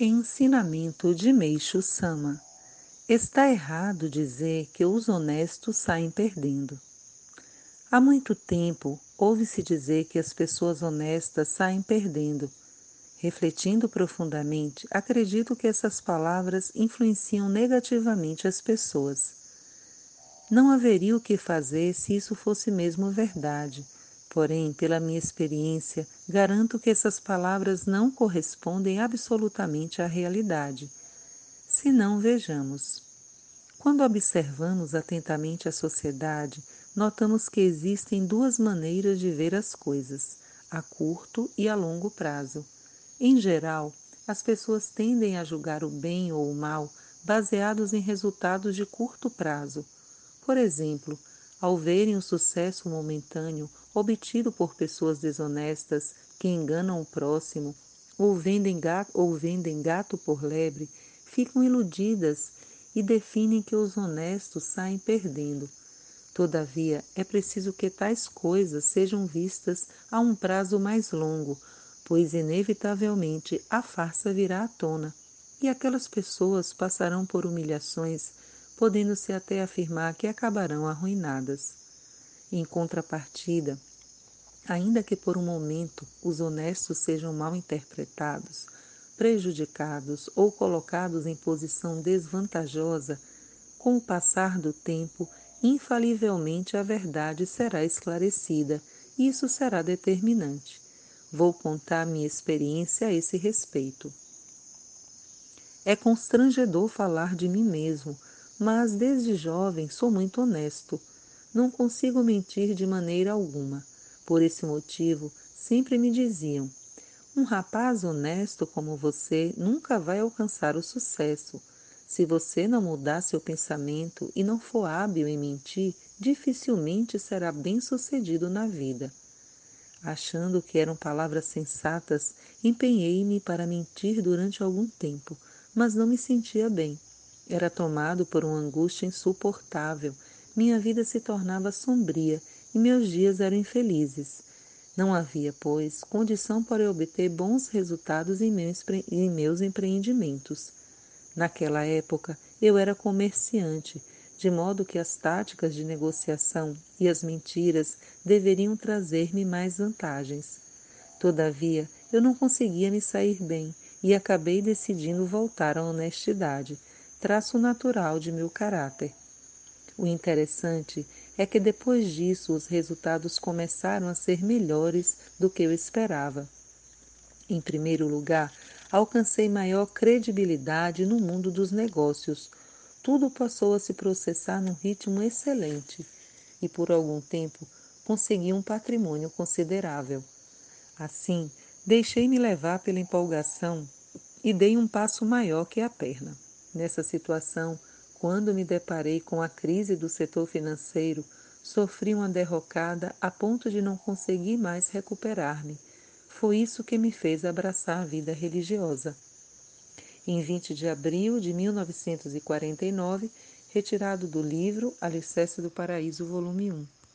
Ensinamento de Meixo Sama Está errado dizer que os honestos saem perdendo. Há muito tempo ouve-se dizer que as pessoas honestas saem perdendo. Refletindo profundamente, acredito que essas palavras influenciam negativamente as pessoas. Não haveria o que fazer se isso fosse mesmo verdade Porém, pela minha experiência, garanto que essas palavras não correspondem absolutamente à realidade. Se não, vejamos. Quando observamos atentamente a sociedade, notamos que existem duas maneiras de ver as coisas, a curto e a longo prazo. Em geral, as pessoas tendem a julgar o bem ou o mal baseados em resultados de curto prazo. Por exemplo, ao verem o sucesso momentâneo obtido por pessoas desonestas que enganam o próximo ou vendem gato, ou vendem gato por lebre, ficam iludidas e definem que os honestos saem perdendo. Todavia, é preciso que tais coisas sejam vistas a um prazo mais longo, pois inevitavelmente a farsa virá à tona e aquelas pessoas passarão por humilhações, podendo-se até afirmar que acabarão arruinadas. Em contrapartida, ainda que por um momento os honestos sejam mal interpretados, prejudicados ou colocados em posição desvantajosa, com o passar do tempo, infalivelmente a verdade será esclarecida e isso será determinante. Vou contar minha experiência a esse respeito. É constrangedor falar de mim mesmo, mas desde jovem sou muito honesto não consigo mentir de maneira alguma. Por esse motivo, sempre me diziam: um rapaz honesto como você nunca vai alcançar o sucesso. Se você não mudar seu pensamento e não for hábil em mentir, dificilmente será bem-sucedido na vida. Achando que eram palavras sensatas, empenhei-me para mentir durante algum tempo, mas não me sentia bem. Era tomado por uma angústia insuportável minha vida se tornava sombria e meus dias eram infelizes. Não havia, pois, condição para obter bons resultados em meus empreendimentos. Naquela época, eu era comerciante, de modo que as táticas de negociação e as mentiras deveriam trazer-me mais vantagens. Todavia, eu não conseguia me sair bem e acabei decidindo voltar à honestidade, traço natural de meu caráter. O interessante é que depois disso os resultados começaram a ser melhores do que eu esperava. Em primeiro lugar, alcancei maior credibilidade no mundo dos negócios. Tudo passou a se processar num ritmo excelente e por algum tempo consegui um patrimônio considerável. Assim, deixei-me levar pela empolgação e dei um passo maior que a perna. Nessa situação, quando me deparei com a crise do setor financeiro, sofri uma derrocada a ponto de não conseguir mais recuperar-me. Foi isso que me fez abraçar a vida religiosa. Em 20 de abril de 1949, retirado do livro Alicerce do Paraíso, volume 1.